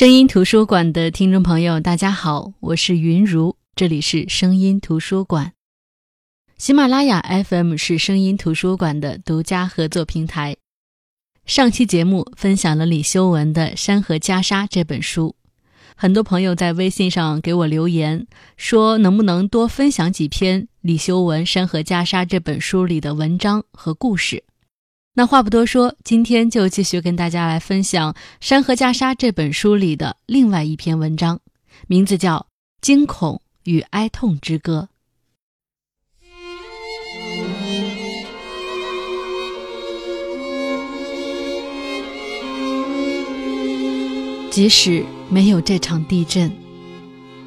声音图书馆的听众朋友，大家好，我是云如，这里是声音图书馆。喜马拉雅 FM 是声音图书馆的独家合作平台。上期节目分享了李修文的《山河袈裟》这本书，很多朋友在微信上给我留言，说能不能多分享几篇李修文《山河袈裟》这本书里的文章和故事。那话不多说，今天就继续跟大家来分享《山河袈裟》这本书里的另外一篇文章，名字叫《惊恐与哀痛之歌》。即使没有这场地震，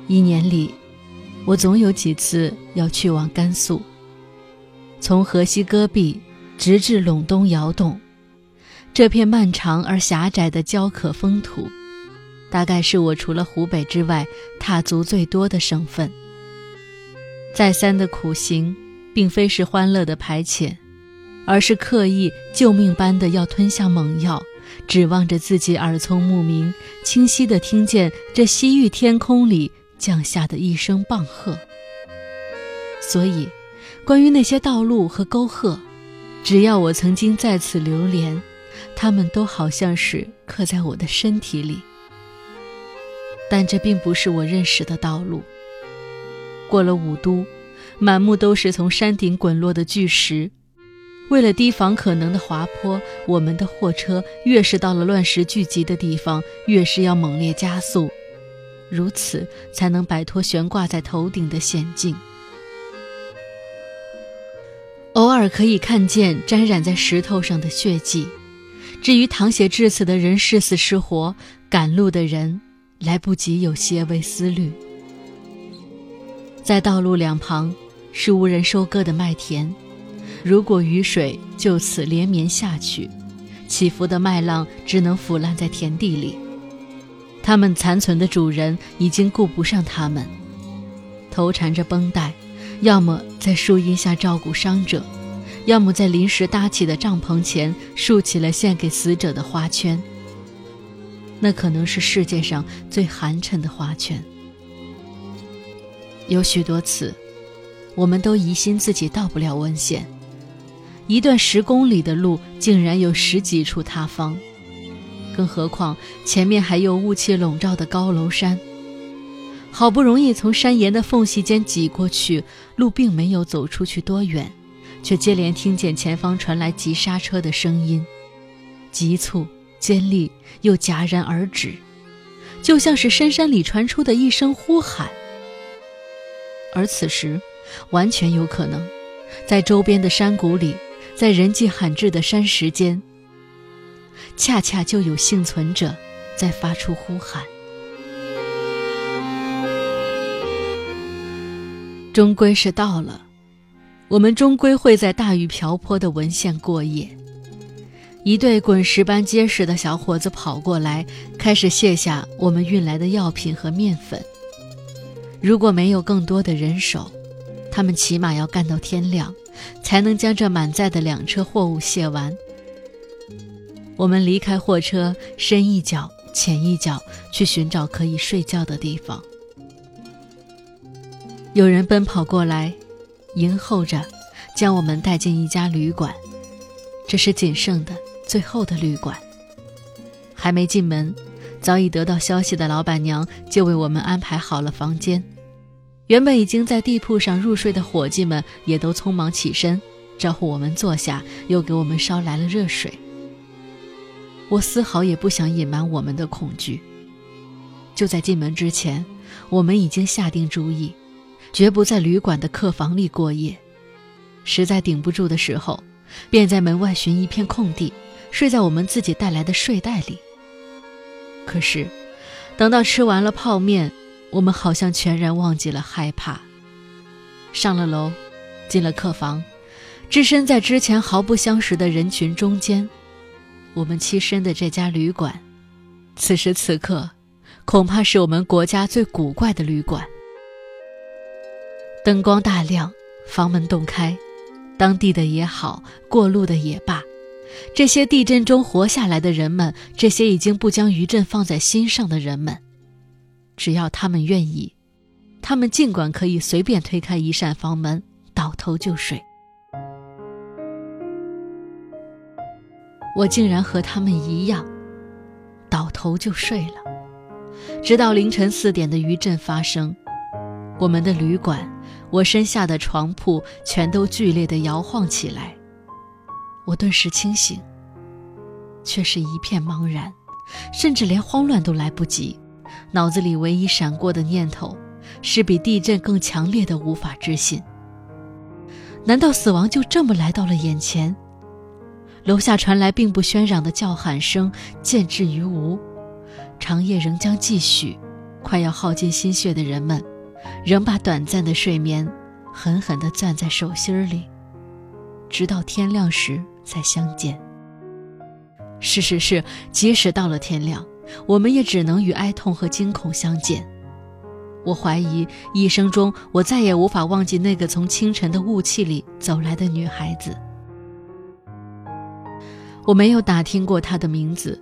一年里，我总有几次要去往甘肃，从河西戈壁。直至陇东窑洞，这片漫长而狭窄的焦渴风土，大概是我除了湖北之外踏足最多的省份。再三的苦行，并非是欢乐的排遣，而是刻意救命般的要吞下猛药，指望着自己耳聪目明，清晰地听见这西域天空里降下的一声棒喝。所以，关于那些道路和沟壑。只要我曾经在此流连，他们都好像是刻在我的身体里。但这并不是我认识的道路。过了武都，满目都是从山顶滚落的巨石。为了提防可能的滑坡，我们的货车越是到了乱石聚集的地方，越是要猛烈加速，如此才能摆脱悬挂在头顶的险境。偶尔可以看见沾染在石头上的血迹，至于淌血至此的人是死是活，赶路的人来不及有些微思虑。在道路两旁是无人收割的麦田，如果雨水就此连绵下去，起伏的麦浪只能腐烂在田地里。他们残存的主人已经顾不上他们，头缠着绷带。要么在树荫下照顾伤者，要么在临时搭起的帐篷前竖起了献给死者的花圈。那可能是世界上最寒碜的花圈。有许多次，我们都疑心自己到不了温县。一段十公里的路，竟然有十几处塌方，更何况前面还有雾气笼罩的高楼山。好不容易从山岩的缝隙间挤过去，路并没有走出去多远，却接连听见前方传来急刹车的声音，急促、尖利又戛然而止，就像是深山里传出的一声呼喊。而此时，完全有可能，在周边的山谷里，在人迹罕至的山石间，恰恰就有幸存者在发出呼喊。终归是到了，我们终归会在大雨瓢泼的文县过夜。一对滚石般结实的小伙子跑过来，开始卸下我们运来的药品和面粉。如果没有更多的人手，他们起码要干到天亮，才能将这满载的两车货物卸完。我们离开货车，深一脚浅一脚，去寻找可以睡觉的地方。有人奔跑过来，迎候着，将我们带进一家旅馆。这是仅剩的最后的旅馆。还没进门，早已得到消息的老板娘就为我们安排好了房间。原本已经在地铺上入睡的伙计们也都匆忙起身，招呼我们坐下，又给我们烧来了热水。我丝毫也不想隐瞒我们的恐惧。就在进门之前，我们已经下定主意。绝不在旅馆的客房里过夜，实在顶不住的时候，便在门外寻一片空地，睡在我们自己带来的睡袋里。可是，等到吃完了泡面，我们好像全然忘记了害怕。上了楼，进了客房，置身在之前毫不相识的人群中间，我们栖身的这家旅馆，此时此刻，恐怕是我们国家最古怪的旅馆。灯光大亮，房门洞开，当地的也好，过路的也罢，这些地震中活下来的人们，这些已经不将余震放在心上的人们，只要他们愿意，他们尽管可以随便推开一扇房门，倒头就睡。我竟然和他们一样，倒头就睡了，直到凌晨四点的余震发生，我们的旅馆，我身下的床铺全都剧烈的摇晃起来。我顿时清醒，却是一片茫然，甚至连慌乱都来不及。脑子里唯一闪过的念头，是比地震更强烈的无法置信。难道死亡就这么来到了眼前？楼下传来并不喧嚷的叫喊声，见至于无。长夜仍将继续，快要耗尽心血的人们，仍把短暂的睡眠狠狠地攥在手心里，直到天亮时再相见。事实是，即使到了天亮，我们也只能与哀痛和惊恐相见。我怀疑，一生中我再也无法忘记那个从清晨的雾气里走来的女孩子。我没有打听过她的名字，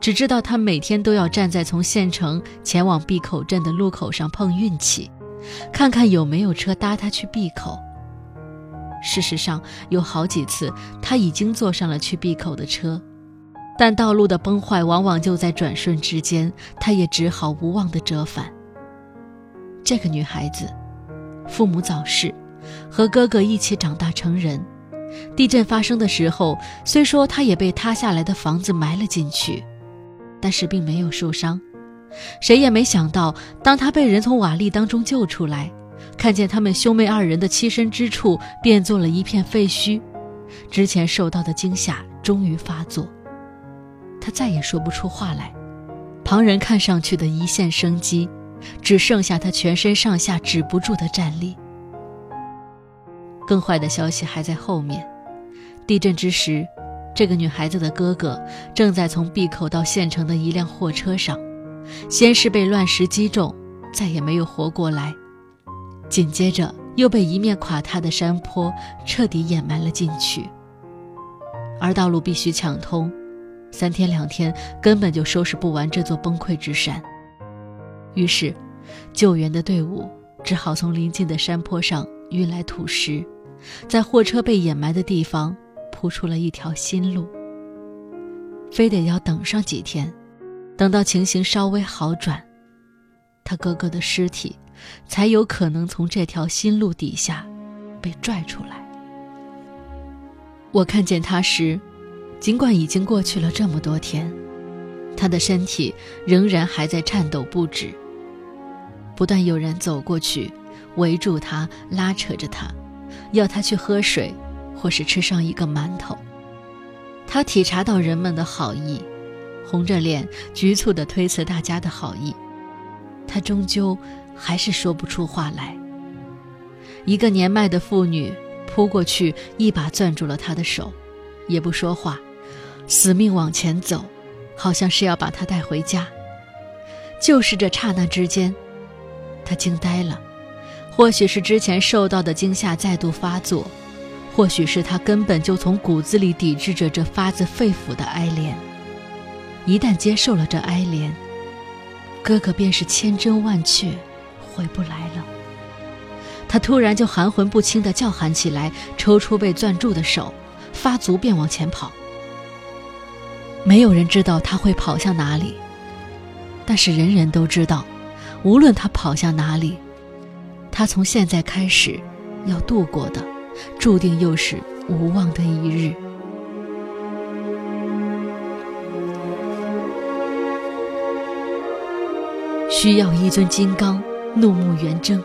只知道她每天都要站在从县城前往闭口镇的路口上碰运气，看看有没有车搭他去闭口。事实上，有好几次他已经坐上了去闭口的车，但道路的崩坏往往就在转瞬之间，他也只好无望地折返。这个女孩子，父母早逝，和哥哥一起长大成人。地震发生的时候，虽说他也被塌下来的房子埋了进去，但是并没有受伤。谁也没想到，当他被人从瓦砾当中救出来，看见他们兄妹二人的栖身之处变作了一片废墟，之前受到的惊吓终于发作，他再也说不出话来。旁人看上去的一线生机，只剩下他全身上下止不住的站立。更坏的消息还在后面。地震之时，这个女孩子的哥哥正在从闭口到县城的一辆货车上，先是被乱石击中，再也没有活过来；紧接着又被一面垮塌的山坡彻底掩埋了进去。而道路必须抢通，三天两天根本就收拾不完这座崩溃之山。于是，救援的队伍只好从临近的山坡上运来土石。在货车被掩埋的地方铺出了一条新路。非得要等上几天，等到情形稍微好转，他哥哥的尸体才有可能从这条新路底下被拽出来。我看见他时，尽管已经过去了这么多天，他的身体仍然还在颤抖不止。不断有人走过去，围住他，拉扯着他。要他去喝水，或是吃上一个馒头。他体察到人们的好意，红着脸局促地推辞大家的好意。他终究还是说不出话来。一个年迈的妇女扑过去，一把攥住了他的手，也不说话，死命往前走，好像是要把他带回家。就是这刹那之间，他惊呆了。或许是之前受到的惊吓再度发作，或许是他根本就从骨子里抵制着这发自肺腑的哀怜。一旦接受了这哀怜，哥哥便是千真万确，回不来了。他突然就含混不清地叫喊起来，抽出被攥住的手，发足便往前跑。没有人知道他会跑向哪里，但是人人都知道，无论他跑向哪里。他从现在开始要度过的，注定又是无望的一日。需要一尊金刚，怒目圆睁，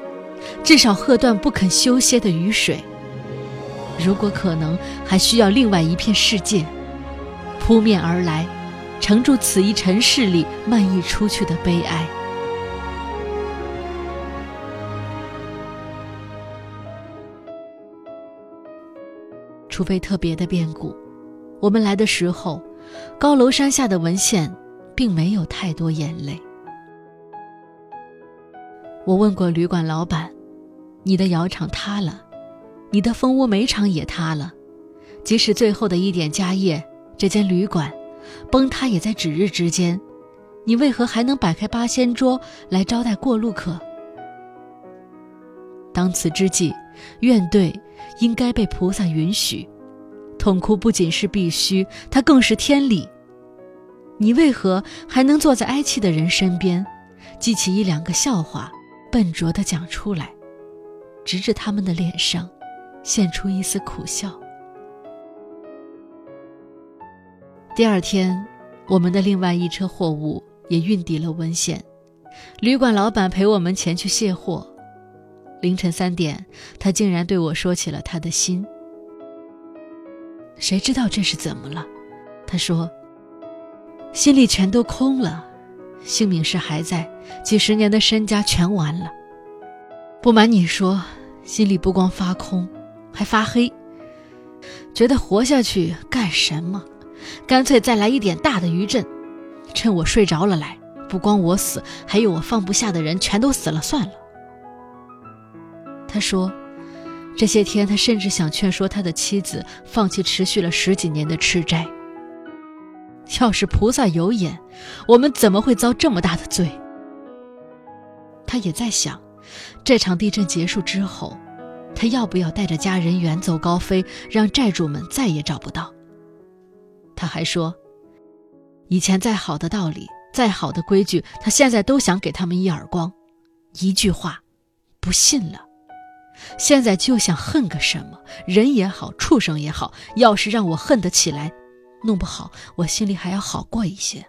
至少喝断不肯休歇的雨水。如果可能，还需要另外一片世界，扑面而来，承住此一尘世里漫溢出去的悲哀。除非特别的变故，我们来的时候，高楼山下的文献并没有太多眼泪。我问过旅馆老板：“你的窑厂塌了，你的蜂窝煤厂也塌了，即使最后的一点家业，这间旅馆崩塌也在指日之间，你为何还能摆开八仙桌来招待过路客？当此之际，怨怼应该被菩萨允许，痛哭不仅是必须，它更是天理。你为何还能坐在哀泣的人身边，记起一两个笑话，笨拙地讲出来，直至他们的脸上现出一丝苦笑？第二天，我们的另外一车货物也运抵了文县，旅馆老板陪我们前去卸货。凌晨三点，他竟然对我说起了他的心。谁知道这是怎么了？他说。心里全都空了，性命是还在，几十年的身家全完了。不瞒你说，心里不光发空，还发黑。觉得活下去干什么？干脆再来一点大的余震，趁我睡着了来，不光我死，还有我放不下的人全都死了算了。他说，这些天他甚至想劝说他的妻子放弃持续了十几年的吃斋。要是菩萨有眼，我们怎么会遭这么大的罪？他也在想，这场地震结束之后，他要不要带着家人远走高飞，让债主们再也找不到？他还说，以前再好的道理，再好的规矩，他现在都想给他们一耳光，一句话，不信了。现在就想恨个什么人也好，畜生也好，要是让我恨得起来。弄不好，我心里还要好过一些。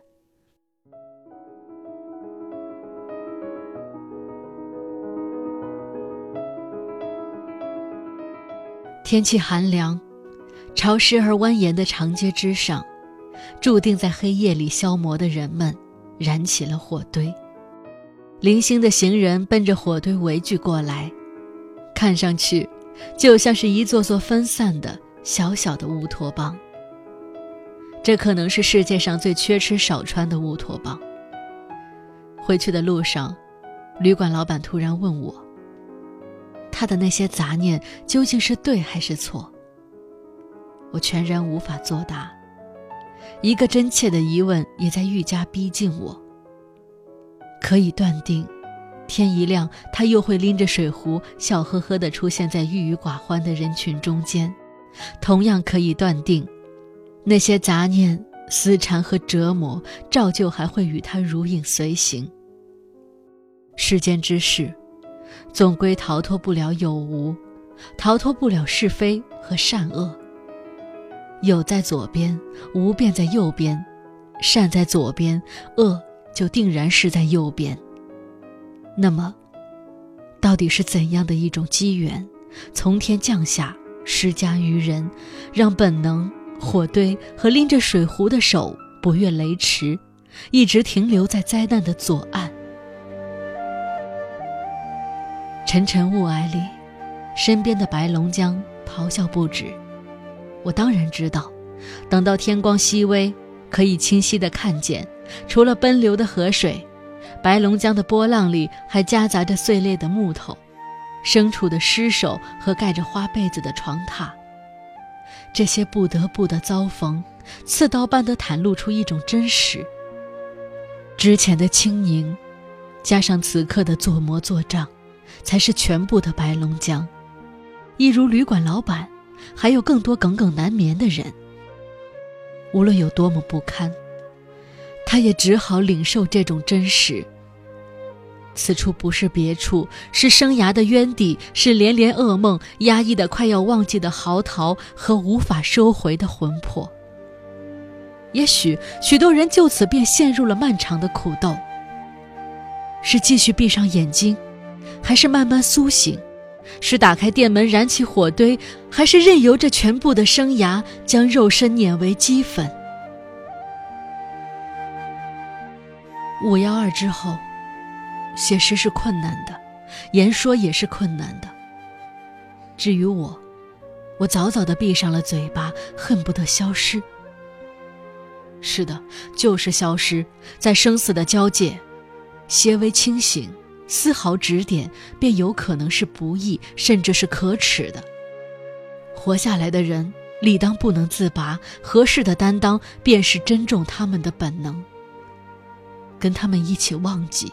天气寒凉，潮湿而蜿蜒的长街之上，注定在黑夜里消磨的人们，燃起了火堆。零星的行人奔着火堆围聚过来，看上去，就像是一座座分散的小小的乌托邦。这可能是世界上最缺吃少穿的乌托邦。回去的路上，旅馆老板突然问我：“他的那些杂念究竟是对还是错？”我全然无法作答，一个真切的疑问也在愈加逼近我。可以断定，天一亮，他又会拎着水壶，笑呵呵地出现在郁郁寡欢的人群中间。同样可以断定。那些杂念、思缠和折磨，照旧还会与他如影随形。世间之事，总归逃脱不了有无，逃脱不了是非和善恶。有在左边，无便在右边；善在左边，恶就定然是在右边。那么，到底是怎样的一种机缘，从天降下，施加于人，让本能？火堆和拎着水壶的手不越雷池，一直停留在灾难的左岸。沉沉雾霭里，身边的白龙江咆哮不止。我当然知道，等到天光熹微，可以清晰地看见，除了奔流的河水，白龙江的波浪里还夹杂着碎裂的木头、牲畜的尸首和盖着花被子的床榻。这些不得不的遭逢，刺刀般的袒露出一种真实。之前的轻盈，加上此刻的做模作样，才是全部的白龙江。一如旅馆老板，还有更多耿耿难眠的人。无论有多么不堪，他也只好领受这种真实。此处不是别处，是生涯的渊底，是连连噩梦压抑的快要忘记的嚎啕和无法收回的魂魄。也许许多人就此便陷入了漫长的苦斗。是继续闭上眼睛，还是慢慢苏醒？是打开店门燃起火堆，还是任由这全部的生涯将肉身碾为齑粉？五幺二之后。写诗是困难的，言说也是困难的。至于我，我早早的闭上了嘴巴，恨不得消失。是的，就是消失在生死的交界，些微清醒，丝毫指点，便有可能是不易，甚至是可耻的。活下来的人，理当不能自拔，合适的担当便是珍重他们的本能。跟他们一起忘记，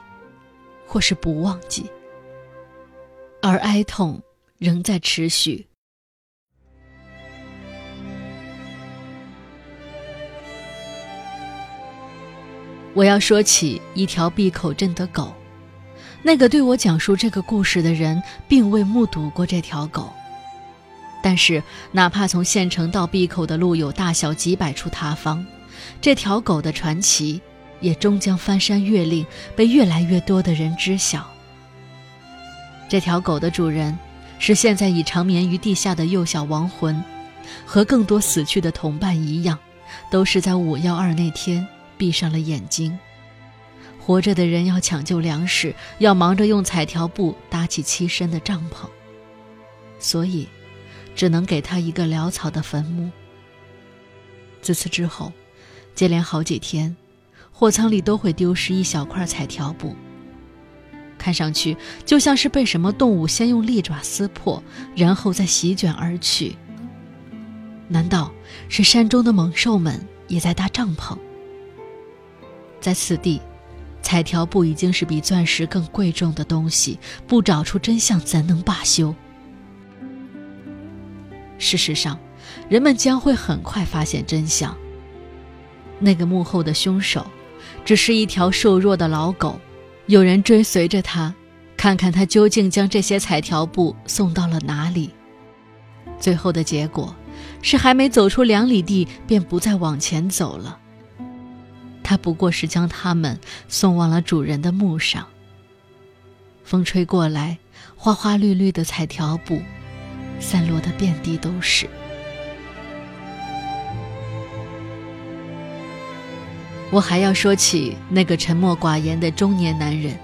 或是不忘记，而哀痛仍在持续。我要说起一条闭口镇的狗，那个对我讲述这个故事的人，并未目睹过这条狗。但是，哪怕从县城到闭口的路有大小几百处塌方，这条狗的传奇，也终将翻山越岭，被越来越多的人知晓。这条狗的主人，是现在已长眠于地下的幼小亡魂，和更多死去的同伴一样，都是在五幺二那天。闭上了眼睛，活着的人要抢救粮食，要忙着用彩条布搭起栖身的帐篷，所以只能给他一个潦草的坟墓。自此之后，接连好几天，货仓里都会丢失一小块彩条布，看上去就像是被什么动物先用利爪撕破，然后再席卷而去。难道是山中的猛兽们也在搭帐篷？在此地，彩条布已经是比钻石更贵重的东西，不找出真相怎能罢休？事实上，人们将会很快发现真相。那个幕后的凶手，只是一条瘦弱的老狗，有人追随着他，看看他究竟将这些彩条布送到了哪里。最后的结果，是还没走出两里地，便不再往前走了。他不过是将它们送往了主人的墓上。风吹过来，花花绿绿的彩条布散落的遍地都是。我还要说起那个沉默寡言的中年男人。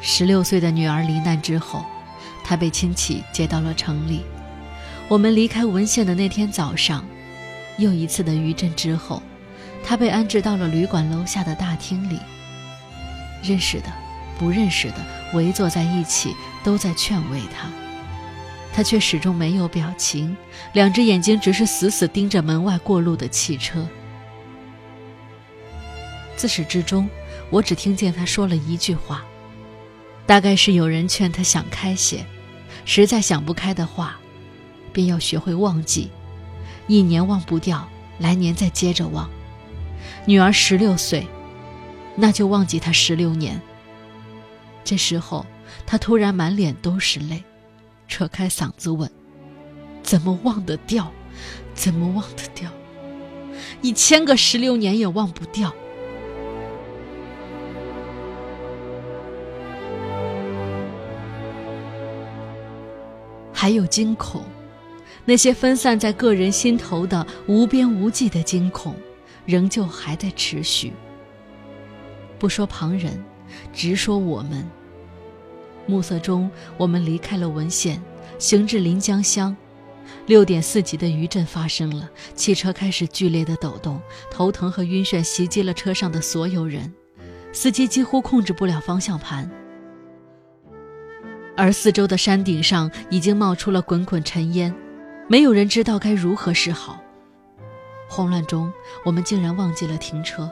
十六岁的女儿罹难之后，他被亲戚接到了城里。我们离开文县的那天早上，又一次的余震之后。他被安置到了旅馆楼下的大厅里。认识的、不认识的围坐在一起，都在劝慰他，他却始终没有表情，两只眼睛只是死死盯着门外过路的汽车。自始至终，我只听见他说了一句话，大概是有人劝他想开些，实在想不开的话，便要学会忘记，一年忘不掉，来年再接着忘。女儿十六岁，那就忘记她十六年。这时候，他突然满脸都是泪，扯开嗓子问：“怎么忘得掉？怎么忘得掉？一千个十六年也忘不掉。”还有惊恐，那些分散在个人心头的无边无际的惊恐。仍旧还在持续。不说旁人，直说我们。暮色中，我们离开了文县，行至临江乡。六点四级的余震发生了，汽车开始剧烈的抖动，头疼和晕眩袭击了车上的所有人，司机几乎控制不了方向盘。而四周的山顶上已经冒出了滚滚尘烟，没有人知道该如何是好。慌乱中，我们竟然忘记了停车，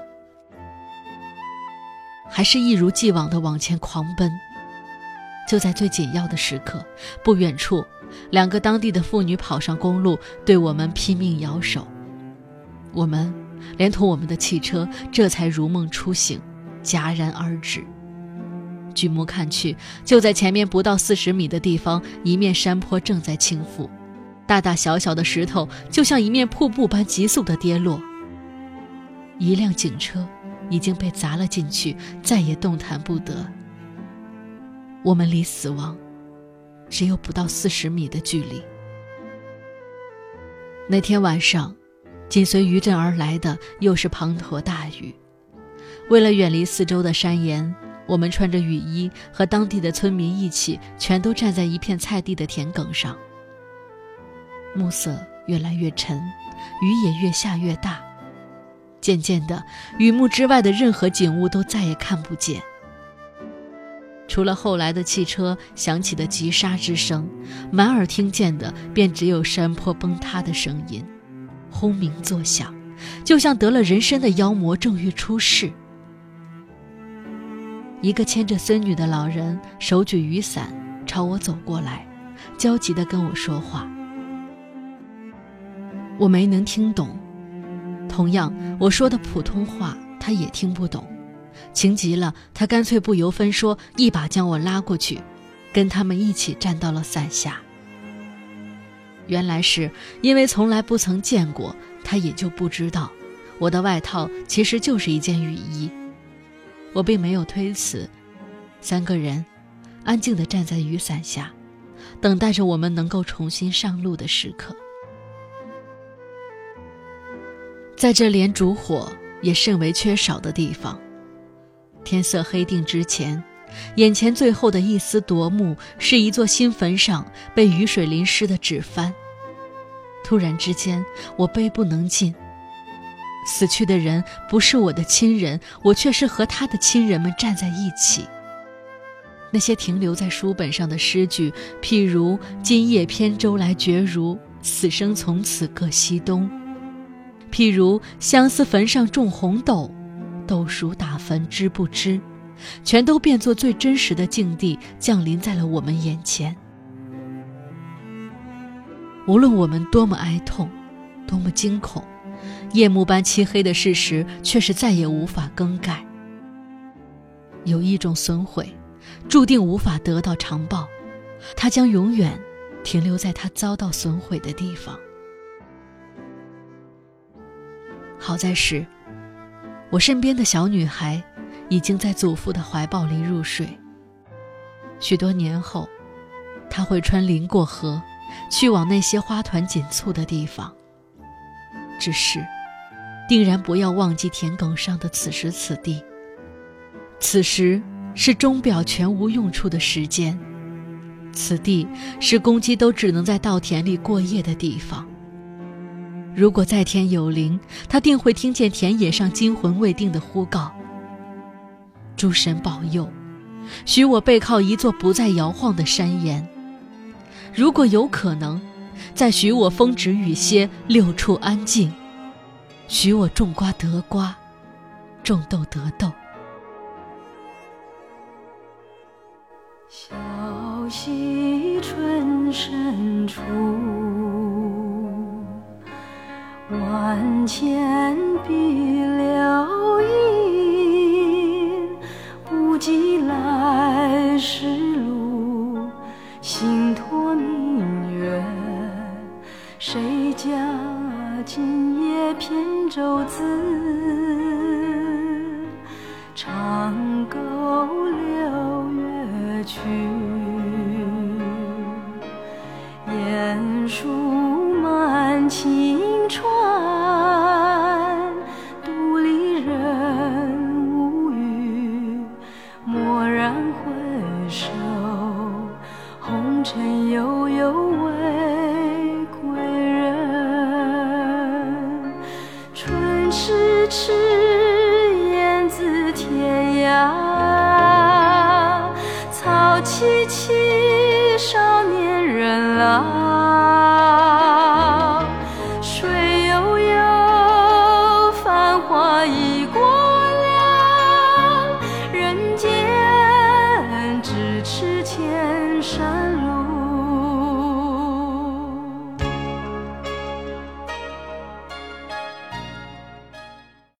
还是一如既往的往前狂奔。就在最紧要的时刻，不远处，两个当地的妇女跑上公路，对我们拼命摇手。我们连同我们的汽车这才如梦初醒，戛然而止。举目看去，就在前面不到四十米的地方，一面山坡正在倾覆。大大小小的石头就像一面瀑布般急速的跌落。一辆警车已经被砸了进去，再也动弹不得。我们离死亡只有不到四十米的距离。那天晚上，紧随余震而来的又是滂沱大雨。为了远离四周的山岩，我们穿着雨衣和当地的村民一起，全都站在一片菜地的田埂上。暮色越来越沉，雨也越下越大。渐渐的，雨幕之外的任何景物都再也看不见。除了后来的汽车响起的急刹之声，满耳听见的便只有山坡崩塌的声音，轰鸣作响，就像得了人身的妖魔正欲出世。一个牵着孙女的老人手举雨伞朝我走过来，焦急地跟我说话。我没能听懂，同样我说的普通话他也听不懂。情急了，他干脆不由分说，一把将我拉过去，跟他们一起站到了伞下。原来是因为从来不曾见过，他也就不知道，我的外套其实就是一件雨衣。我并没有推辞，三个人安静地站在雨伞下，等待着我们能够重新上路的时刻。在这连烛火也甚为缺少的地方。天色黑定之前，眼前最后的一丝夺目是一座新坟上被雨水淋湿的纸幡。突然之间，我悲不能禁。死去的人不是我的亲人，我却是和他的亲人们站在一起。那些停留在书本上的诗句，譬如“今夜扁舟来绝如，死生从此各西东”；譬如“相思坟上种红豆”。豆熟打坟知不知，全都变作最真实的境地降临在了我们眼前。无论我们多么哀痛，多么惊恐，夜幕般漆黑的事实却是再也无法更改。有一种损毁，注定无法得到长报，它将永远停留在它遭到损毁的地方。好在是。我身边的小女孩，已经在祖父的怀抱里入睡。许多年后，她会穿林过河，去往那些花团锦簇的地方。只是，定然不要忘记田埂上的此时此地。此时是钟表全无用处的时间，此地是公鸡都只能在稻田里过夜的地方。如果在天有灵，他定会听见田野上惊魂未定的呼告。诸神保佑，许我背靠一座不再摇晃的山岩。如果有可能，再许我风止雨歇，六处安静。许我种瓜得瓜，种豆得豆。小溪春深处。万千碧流阴，不及来时路，心托明月。谁家今夜扁舟子？长沟流月去，烟树